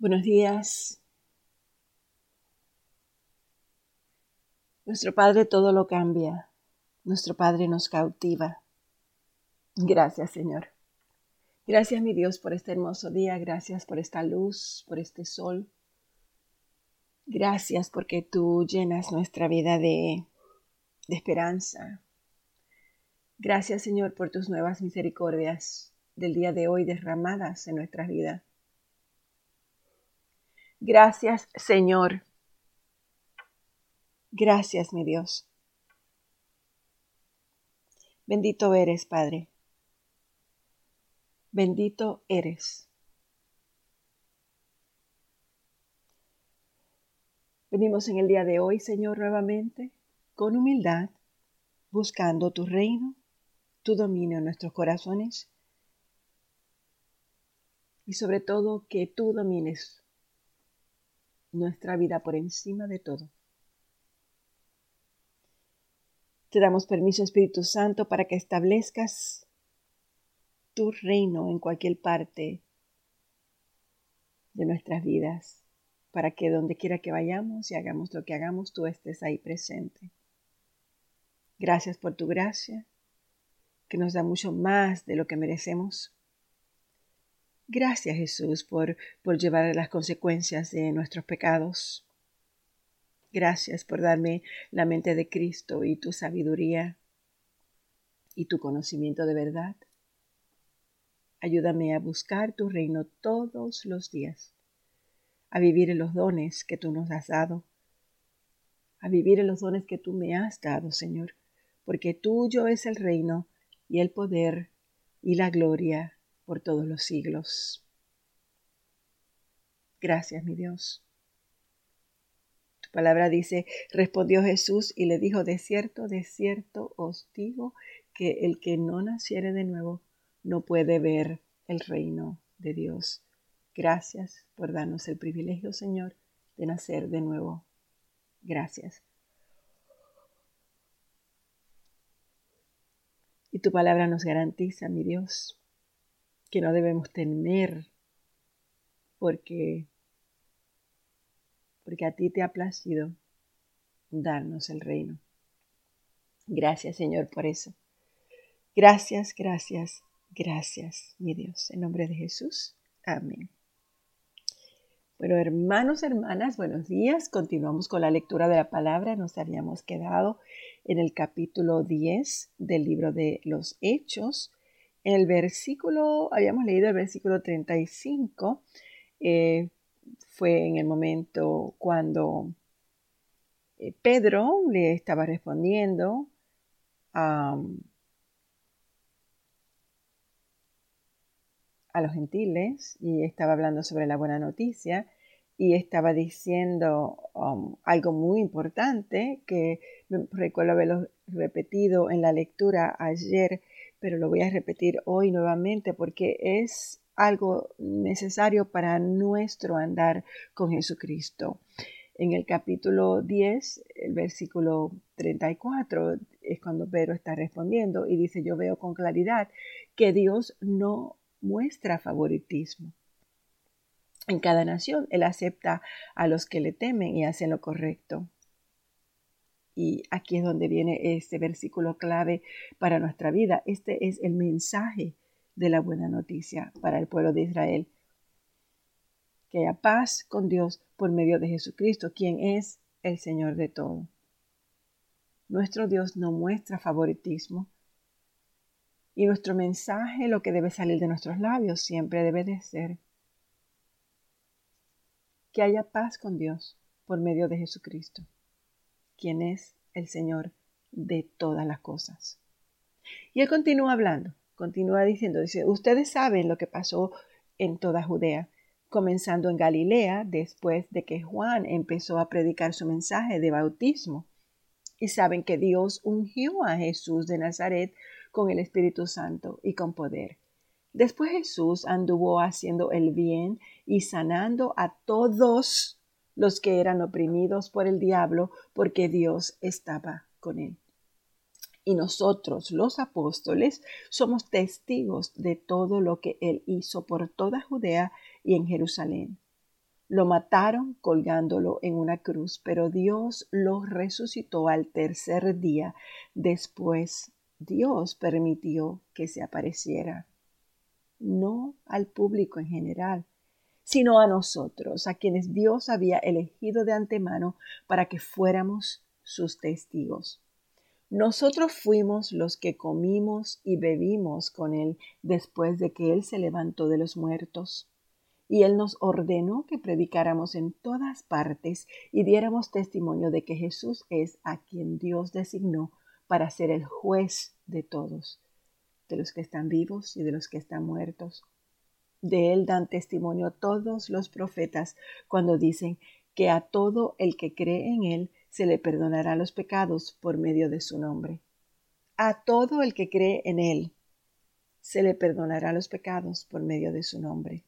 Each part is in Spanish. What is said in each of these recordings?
Buenos días. Nuestro Padre todo lo cambia. Nuestro Padre nos cautiva. Gracias, Señor. Gracias, mi Dios, por este hermoso día. Gracias por esta luz, por este sol. Gracias porque tú llenas nuestra vida de, de esperanza. Gracias, Señor, por tus nuevas misericordias del día de hoy derramadas en nuestras vidas. Gracias, Señor. Gracias, mi Dios. Bendito eres, Padre. Bendito eres. Venimos en el día de hoy, Señor, nuevamente, con humildad, buscando tu reino, tu dominio en nuestros corazones y sobre todo que tú domines nuestra vida por encima de todo. Te damos permiso, Espíritu Santo, para que establezcas tu reino en cualquier parte de nuestras vidas, para que donde quiera que vayamos y hagamos lo que hagamos, tú estés ahí presente. Gracias por tu gracia, que nos da mucho más de lo que merecemos. Gracias Jesús por, por llevar las consecuencias de nuestros pecados. Gracias por darme la mente de Cristo y tu sabiduría y tu conocimiento de verdad. Ayúdame a buscar tu reino todos los días, a vivir en los dones que tú nos has dado, a vivir en los dones que tú me has dado, Señor, porque tuyo es el reino y el poder y la gloria por todos los siglos. Gracias, mi Dios. Tu palabra dice, respondió Jesús y le dijo, de cierto, de cierto os digo que el que no naciere de nuevo no puede ver el reino de Dios. Gracias por darnos el privilegio, Señor, de nacer de nuevo. Gracias. Y tu palabra nos garantiza, mi Dios, que no debemos temer porque porque a ti te ha placido darnos el reino. Gracias, Señor, por eso. Gracias, gracias, gracias, mi Dios. En nombre de Jesús. Amén. Bueno, hermanos, hermanas, buenos días. Continuamos con la lectura de la palabra. Nos habíamos quedado en el capítulo 10 del libro de los Hechos el versículo, habíamos leído el versículo 35, eh, fue en el momento cuando eh, Pedro le estaba respondiendo a, los gentiles y estaba hablando sobre la buena noticia y estaba diciendo um, algo muy importante que recuerdo haberlo repetido en la lectura ayer pero lo voy a repetir hoy nuevamente porque es algo necesario para nuestro andar con Jesucristo. En el capítulo 10, el versículo 34, es cuando Pedro está respondiendo y dice, yo veo con claridad que Dios no muestra favoritismo. En cada nación Él acepta a los que le temen y hacen lo correcto. Y aquí es donde viene este versículo clave para nuestra vida. Este es el mensaje de la buena noticia para el pueblo de Israel. Que haya paz con Dios por medio de Jesucristo, quien es el Señor de todo. Nuestro Dios no muestra favoritismo. Y nuestro mensaje, lo que debe salir de nuestros labios, siempre debe de ser que haya paz con Dios por medio de Jesucristo quien es el Señor de todas las cosas. Y él continúa hablando, continúa diciendo, dice, ustedes saben lo que pasó en toda Judea, comenzando en Galilea después de que Juan empezó a predicar su mensaje de bautismo. Y saben que Dios ungió a Jesús de Nazaret con el Espíritu Santo y con poder. Después Jesús anduvo haciendo el bien y sanando a todos los que eran oprimidos por el diablo, porque Dios estaba con él. Y nosotros, los apóstoles, somos testigos de todo lo que él hizo por toda Judea y en Jerusalén, Lo mataron colgándolo en una cruz, pero Dios lo resucitó al tercer día. Después Dios permitió que se apareciera, no al público en general, sino a nosotros, a quienes Dios había elegido de antemano para que fuéramos sus testigos. Nosotros fuimos los que comimos y bebimos con Él después de que Él se levantó de los muertos. Y Él nos ordenó que predicáramos en todas partes y diéramos testimonio de que Jesús es a quien Dios designó para ser el juez de todos, de los que están vivos y de los que están muertos. De Él dan testimonio todos los profetas cuando dicen que a todo el que cree en Él se le perdonará los pecados por medio de su nombre. A todo el que cree en Él se le perdonará los pecados por medio de su nombre.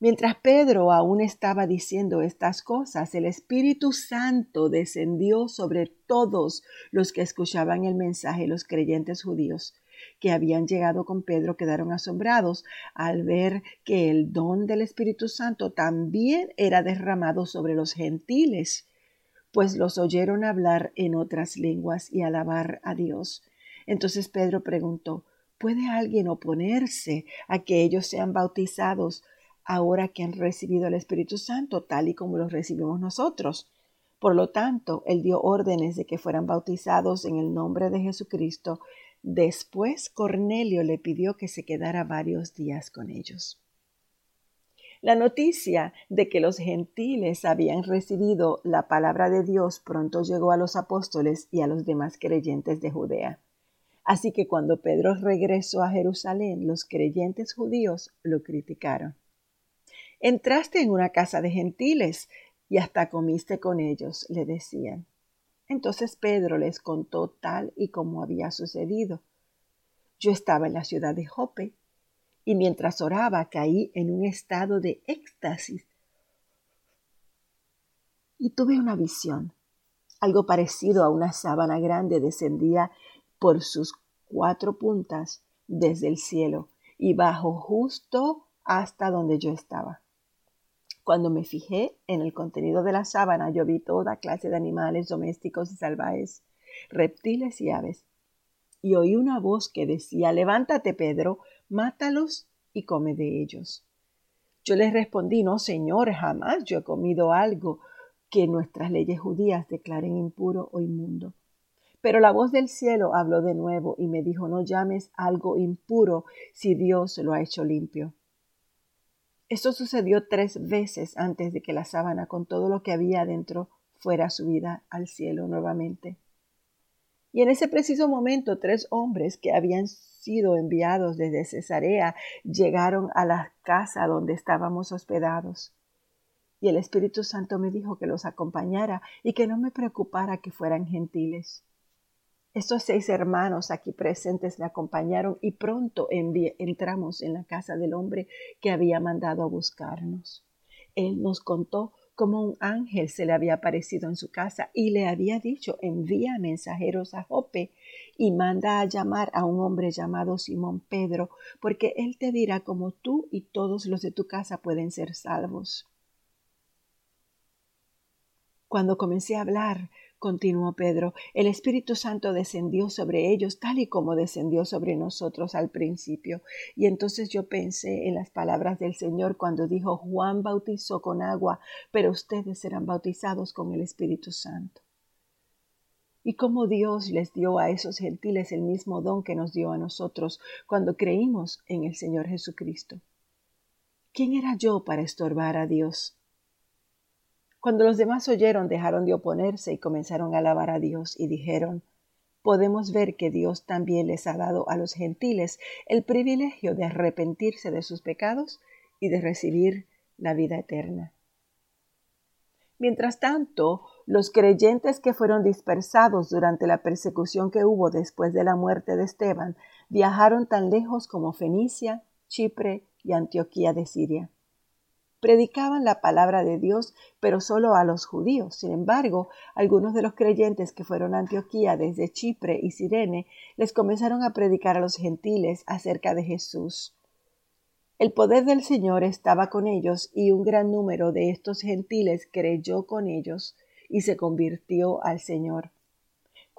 Mientras Pedro aún estaba diciendo estas cosas, el Espíritu Santo descendió sobre todos los que escuchaban el mensaje, los creyentes judíos que habían llegado con Pedro quedaron asombrados al ver que el don del Espíritu Santo también era derramado sobre los gentiles pues los oyeron hablar en otras lenguas y alabar a Dios. Entonces Pedro preguntó, ¿puede alguien oponerse a que ellos sean bautizados ahora que han recibido el Espíritu Santo tal y como lo recibimos nosotros? Por lo tanto, él dio órdenes de que fueran bautizados en el nombre de Jesucristo. Después Cornelio le pidió que se quedara varios días con ellos. La noticia de que los gentiles habían recibido la palabra de Dios pronto llegó a los apóstoles y a los demás creyentes de Judea. Así que cuando Pedro regresó a Jerusalén, los creyentes judíos lo criticaron. Entraste en una casa de gentiles y hasta comiste con ellos, le decían. Entonces Pedro les contó tal y como había sucedido. Yo estaba en la ciudad de Jope y mientras oraba caí en un estado de éxtasis. Y tuve una visión. Algo parecido a una sábana grande descendía por sus cuatro puntas desde el cielo y bajó justo hasta donde yo estaba. Cuando me fijé en el contenido de la sábana, yo vi toda clase de animales domésticos y salvajes, reptiles y aves. Y oí una voz que decía, levántate, Pedro, mátalos y come de ellos. Yo les respondí, no, Señor, jamás yo he comido algo que nuestras leyes judías declaren impuro o inmundo. Pero la voz del cielo habló de nuevo y me dijo, no llames algo impuro si Dios lo ha hecho limpio. Esto sucedió tres veces antes de que la sábana con todo lo que había dentro fuera subida al cielo nuevamente. Y en ese preciso momento tres hombres que habían sido enviados desde Cesarea llegaron a la casa donde estábamos hospedados. Y el Espíritu Santo me dijo que los acompañara y que no me preocupara que fueran gentiles. Estos seis hermanos aquí presentes me acompañaron y pronto entramos en la casa del hombre que había mandado a buscarnos. Él nos contó como un ángel se le había aparecido en su casa y le había dicho, envía mensajeros a Jope y manda a llamar a un hombre llamado Simón Pedro, porque él te dirá cómo tú y todos los de tu casa pueden ser salvos. Cuando comencé a hablar, continuó Pedro, el Espíritu Santo descendió sobre ellos tal y como descendió sobre nosotros al principio. Y entonces yo pensé en las palabras del Señor cuando dijo, Juan bautizó con agua, pero ustedes serán bautizados con el Espíritu Santo. Y cómo Dios les dio a esos gentiles el mismo don que nos dio a nosotros cuando creímos en el Señor Jesucristo. ¿Quién era yo para estorbar a Dios? Cuando los demás oyeron, dejaron de oponerse y comenzaron a alabar a Dios y dijeron, podemos ver que Dios también les ha dado a los gentiles el privilegio de arrepentirse de sus pecados y de recibir la vida eterna. Mientras tanto, los creyentes que fueron dispersados durante la persecución que hubo después de la muerte de Esteban viajaron tan lejos como Fenicia, Chipre y Antioquía de Siria predicaban la palabra de Dios, pero solo a los judíos. Sin embargo, algunos de los creyentes que fueron a Antioquía desde Chipre y Sirene les comenzaron a predicar a los gentiles acerca de Jesús. El poder del Señor estaba con ellos y un gran número de estos gentiles creyó con ellos y se convirtió al Señor.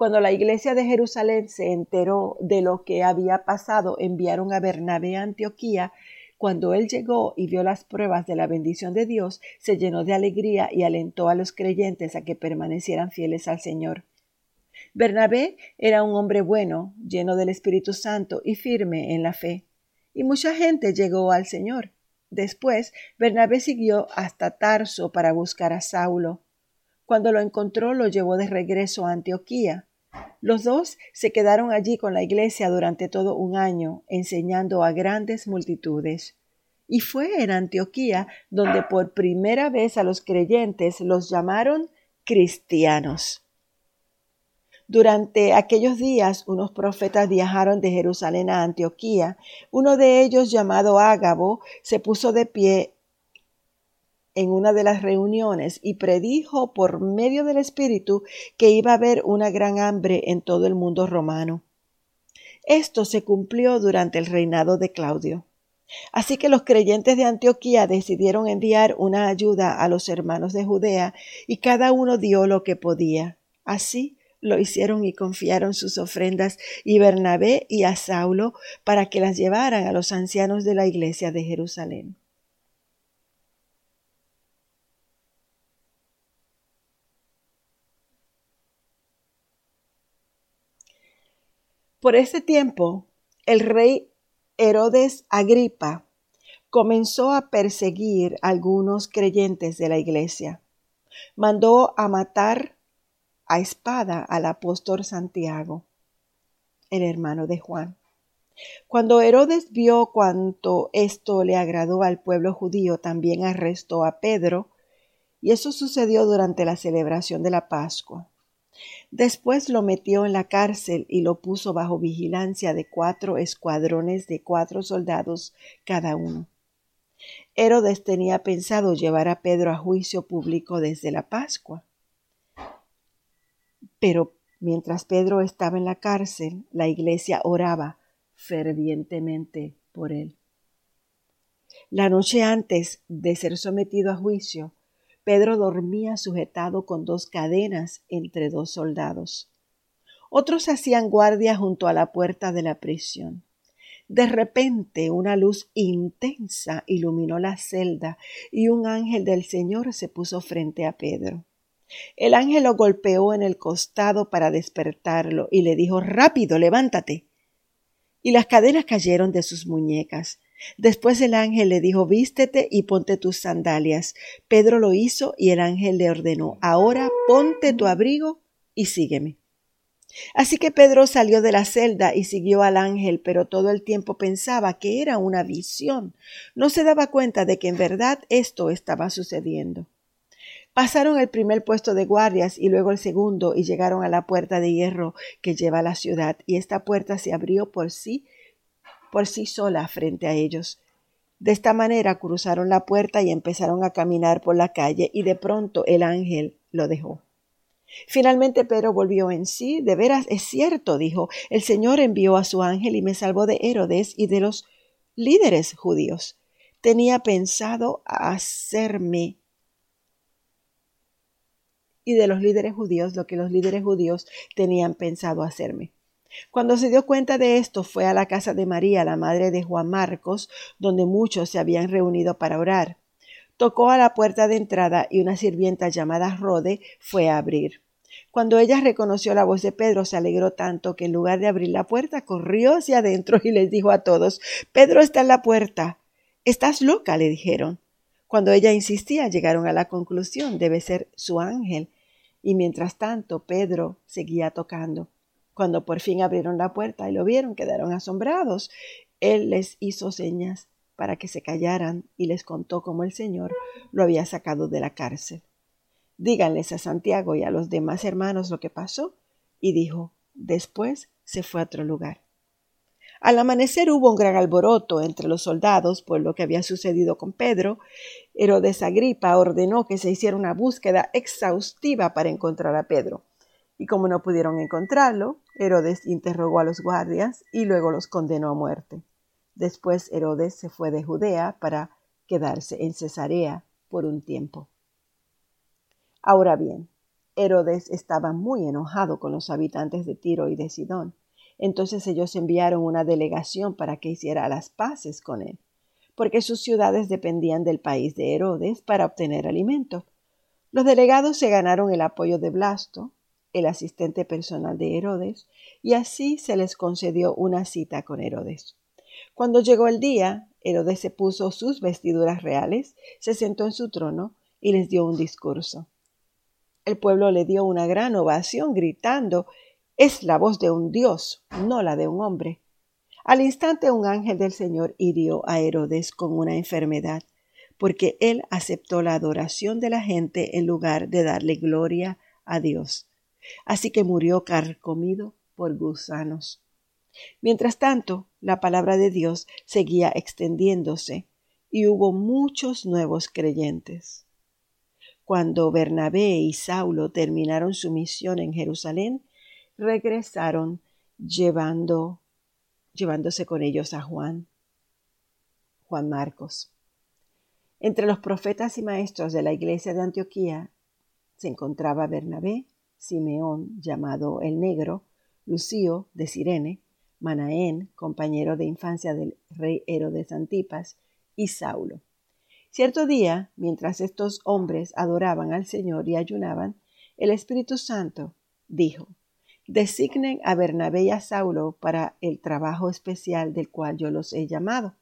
Cuando la iglesia de Jerusalén se enteró de lo que había pasado, enviaron a Bernabé a Antioquía. Cuando él llegó y vio las pruebas de la bendición de Dios, se llenó de alegría y alentó a los creyentes a que permanecieran fieles al Señor. Bernabé era un hombre bueno, lleno del Espíritu Santo y firme en la fe y mucha gente llegó al Señor. Después, Bernabé siguió hasta Tarso para buscar a Saulo. Cuando lo encontró, lo llevó de regreso a Antioquía. Los dos se quedaron allí con la iglesia durante todo un año, enseñando a grandes multitudes. Y fue en Antioquía donde por primera vez a los creyentes los llamaron cristianos. Durante aquellos días unos profetas viajaron de Jerusalén a Antioquía. Uno de ellos, llamado Ágabo, se puso de pie en una de las reuniones y predijo por medio del Espíritu que iba a haber una gran hambre en todo el mundo romano. Esto se cumplió durante el reinado de Claudio. Así que los creyentes de Antioquía decidieron enviar una ayuda a los hermanos de Judea y cada uno dio lo que podía. Así lo hicieron y confiaron sus ofrendas y Bernabé y a Saulo para que las llevaran a los ancianos de la iglesia de Jerusalén. Por ese tiempo, el rey Herodes Agripa comenzó a perseguir algunos creyentes de la iglesia. Mandó a matar a espada al apóstol Santiago, el hermano de Juan. Cuando Herodes vio cuánto esto le agradó al pueblo judío, también arrestó a Pedro, y eso sucedió durante la celebración de la Pascua. Después lo metió en la cárcel y lo puso bajo vigilancia de cuatro escuadrones de cuatro soldados cada uno. Herodes tenía pensado llevar a Pedro a juicio público desde la Pascua. Pero mientras Pedro estaba en la cárcel, la iglesia oraba fervientemente por él. La noche antes de ser sometido a juicio, Pedro dormía sujetado con dos cadenas entre dos soldados. Otros hacían guardia junto a la puerta de la prisión. De repente una luz intensa iluminó la celda y un ángel del Señor se puso frente a Pedro. El ángel lo golpeó en el costado para despertarlo y le dijo Rápido, levántate. Y las cadenas cayeron de sus muñecas. Después el ángel le dijo Vístete y ponte tus sandalias. Pedro lo hizo y el ángel le ordenó Ahora ponte tu abrigo y sígueme. Así que Pedro salió de la celda y siguió al ángel, pero todo el tiempo pensaba que era una visión. No se daba cuenta de que en verdad esto estaba sucediendo. Pasaron el primer puesto de guardias y luego el segundo y llegaron a la puerta de hierro que lleva a la ciudad y esta puerta se abrió por sí por sí sola frente a ellos. De esta manera cruzaron la puerta y empezaron a caminar por la calle y de pronto el ángel lo dejó. Finalmente Pedro volvió en sí. De veras es cierto, dijo, el Señor envió a su ángel y me salvó de Herodes y de los líderes judíos. Tenía pensado hacerme y de los líderes judíos lo que los líderes judíos tenían pensado hacerme. Cuando se dio cuenta de esto, fue a la casa de María, la madre de Juan Marcos, donde muchos se habían reunido para orar. Tocó a la puerta de entrada y una sirvienta llamada Rode fue a abrir. Cuando ella reconoció la voz de Pedro, se alegró tanto que en lugar de abrir la puerta, corrió hacia adentro y les dijo a todos Pedro está en la puerta. Estás loca, le dijeron. Cuando ella insistía, llegaron a la conclusión debe ser su ángel. Y mientras tanto, Pedro seguía tocando. Cuando por fin abrieron la puerta y lo vieron, quedaron asombrados. Él les hizo señas para que se callaran y les contó cómo el Señor lo había sacado de la cárcel. Díganles a Santiago y a los demás hermanos lo que pasó. Y dijo, después se fue a otro lugar. Al amanecer hubo un gran alboroto entre los soldados por lo que había sucedido con Pedro. Herodes Agripa ordenó que se hiciera una búsqueda exhaustiva para encontrar a Pedro. Y como no pudieron encontrarlo, Herodes interrogó a los guardias y luego los condenó a muerte. Después Herodes se fue de Judea para quedarse en Cesarea por un tiempo. Ahora bien, Herodes estaba muy enojado con los habitantes de Tiro y de Sidón. Entonces ellos enviaron una delegación para que hiciera las paces con él, porque sus ciudades dependían del país de Herodes para obtener alimento. Los delegados se ganaron el apoyo de Blasto, el asistente personal de Herodes, y así se les concedió una cita con Herodes. Cuando llegó el día, Herodes se puso sus vestiduras reales, se sentó en su trono y les dio un discurso. El pueblo le dio una gran ovación, gritando Es la voz de un dios, no la de un hombre. Al instante un ángel del Señor hirió a Herodes con una enfermedad, porque él aceptó la adoración de la gente en lugar de darle gloria a Dios. Así que murió carcomido por gusanos. Mientras tanto, la palabra de Dios seguía extendiéndose y hubo muchos nuevos creyentes. Cuando Bernabé y Saulo terminaron su misión en Jerusalén, regresaron llevando, llevándose con ellos a Juan, Juan Marcos. Entre los profetas y maestros de la iglesia de Antioquía se encontraba Bernabé, Simeón, llamado el Negro, Lucio de Sirene, Manaén, compañero de infancia del rey Herodes Antipas, y Saulo. Cierto día, mientras estos hombres adoraban al Señor y ayunaban, el Espíritu Santo dijo, Designen a Bernabé y a Saulo para el trabajo especial del cual yo los he llamado.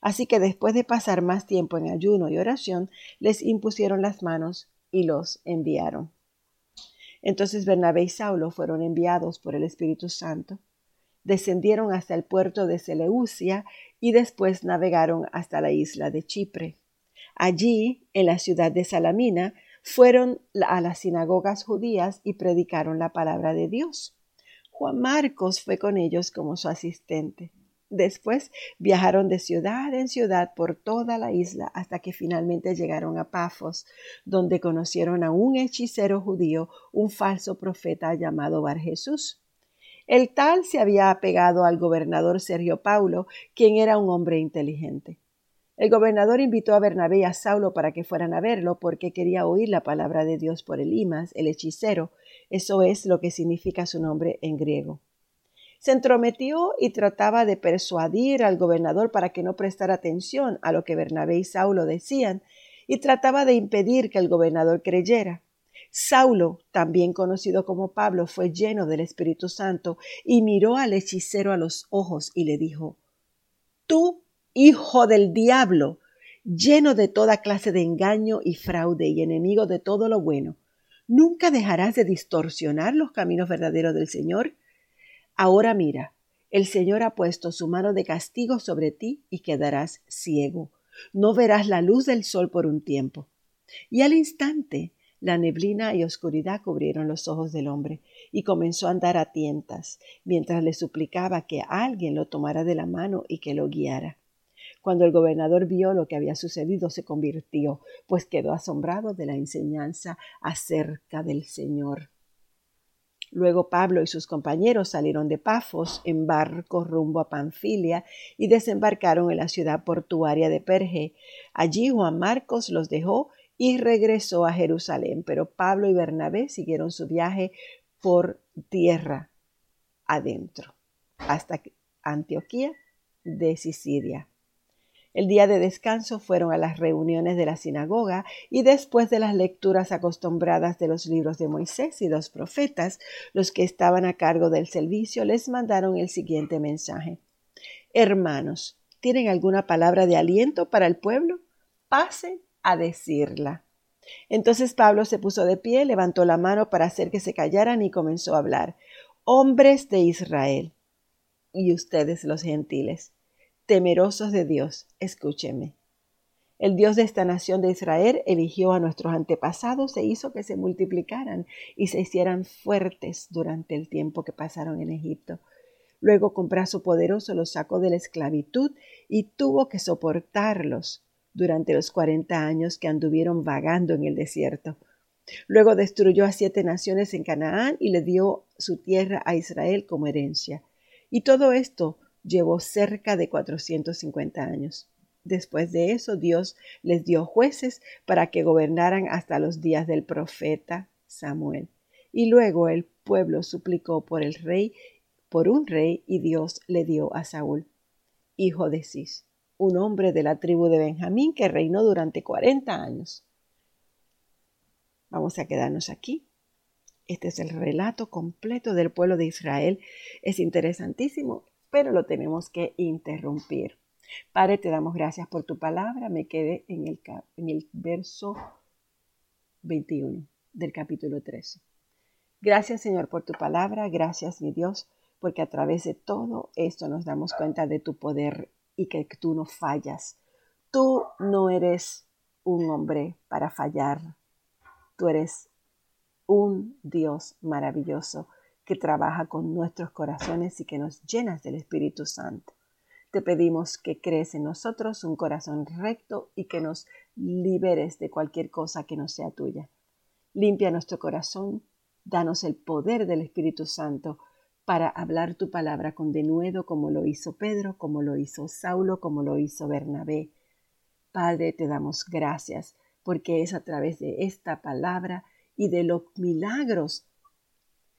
Así que después de pasar más tiempo en ayuno y oración, les impusieron las manos y los enviaron. Entonces Bernabé y Saulo fueron enviados por el Espíritu Santo descendieron hasta el puerto de Seleucia y después navegaron hasta la isla de Chipre. Allí, en la ciudad de Salamina, fueron a las sinagogas judías y predicaron la palabra de Dios. Juan Marcos fue con ellos como su asistente. Después viajaron de ciudad en ciudad por toda la isla hasta que finalmente llegaron a Pafos, donde conocieron a un hechicero judío, un falso profeta llamado Bar Jesús. El tal se había apegado al gobernador Sergio Paulo, quien era un hombre inteligente. El gobernador invitó a Bernabé y a Saulo para que fueran a verlo porque quería oír la palabra de Dios por Elimas, el hechicero. Eso es lo que significa su nombre en griego. Se entrometió y trataba de persuadir al gobernador para que no prestara atención a lo que Bernabé y Saulo decían y trataba de impedir que el gobernador creyera. Saulo, también conocido como Pablo, fue lleno del Espíritu Santo y miró al hechicero a los ojos y le dijo, Tú, hijo del diablo, lleno de toda clase de engaño y fraude y enemigo de todo lo bueno, ¿nunca dejarás de distorsionar los caminos verdaderos del Señor? Ahora mira, el Señor ha puesto su mano de castigo sobre ti y quedarás ciego. No verás la luz del sol por un tiempo. Y al instante la neblina y oscuridad cubrieron los ojos del hombre, y comenzó a andar a tientas, mientras le suplicaba que alguien lo tomara de la mano y que lo guiara. Cuando el gobernador vio lo que había sucedido, se convirtió, pues quedó asombrado de la enseñanza acerca del Señor. Luego Pablo y sus compañeros salieron de Pafos en barco rumbo a Panfilia y desembarcaron en la ciudad portuaria de Perge. Allí Juan Marcos los dejó y regresó a Jerusalén, pero Pablo y Bernabé siguieron su viaje por tierra adentro hasta Antioquía de Sicilia. El día de descanso fueron a las reuniones de la sinagoga y después de las lecturas acostumbradas de los libros de Moisés y los profetas, los que estaban a cargo del servicio les mandaron el siguiente mensaje. Hermanos, ¿tienen alguna palabra de aliento para el pueblo? Pasen a decirla. Entonces Pablo se puso de pie, levantó la mano para hacer que se callaran y comenzó a hablar. Hombres de Israel y ustedes los gentiles, temerosos de Dios, escúchenme. El Dios de esta nación de Israel eligió a nuestros antepasados e hizo que se multiplicaran y se hicieran fuertes durante el tiempo que pasaron en Egipto. Luego con brazo poderoso los sacó de la esclavitud y tuvo que soportarlos durante los cuarenta años que anduvieron vagando en el desierto. Luego destruyó a siete naciones en Canaán y le dio su tierra a Israel como herencia. Y todo esto llevó cerca de 450 años. Después de eso, Dios les dio jueces para que gobernaran hasta los días del profeta Samuel. Y luego el pueblo suplicó por el rey, por un rey, y Dios le dio a Saúl, hijo de Cis, un hombre de la tribu de Benjamín que reinó durante 40 años. Vamos a quedarnos aquí. Este es el relato completo del pueblo de Israel. Es interesantísimo, pero lo tenemos que interrumpir. Padre, te damos gracias por tu palabra. Me quedé en el, en el verso 21 del capítulo 13. Gracias, Señor, por tu palabra. Gracias, mi Dios, porque a través de todo esto nos damos cuenta de tu poder y que tú no fallas. Tú no eres un hombre para fallar. Tú eres un Dios maravilloso que trabaja con nuestros corazones y que nos llenas del Espíritu Santo. Te pedimos que crees en nosotros un corazón recto y que nos liberes de cualquier cosa que no sea tuya. Limpia nuestro corazón, danos el poder del Espíritu Santo para hablar tu palabra con denuedo como lo hizo Pedro, como lo hizo Saulo, como lo hizo Bernabé. Padre, te damos gracias porque es a través de esta palabra y de los milagros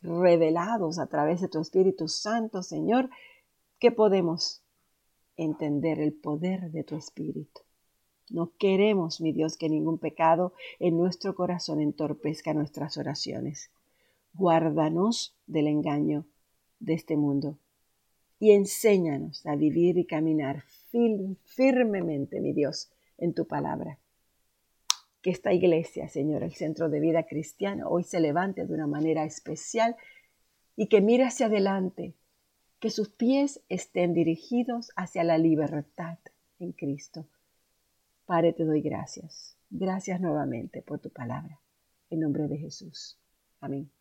revelados a través de tu Espíritu Santo, Señor, que podemos entender el poder de tu Espíritu. No queremos, mi Dios, que ningún pecado en nuestro corazón entorpezca nuestras oraciones. Guárdanos del engaño de este mundo y enséñanos a vivir y caminar firmemente, mi Dios, en tu palabra que esta iglesia, Señor, el centro de vida cristiano, hoy se levante de una manera especial y que mire hacia adelante, que sus pies estén dirigidos hacia la libertad en Cristo. Padre, te doy gracias. Gracias nuevamente por tu palabra. En nombre de Jesús. Amén.